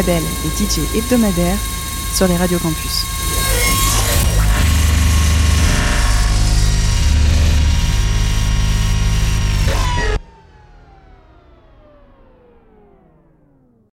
Label et DJ hebdomadaire sur les radios campus.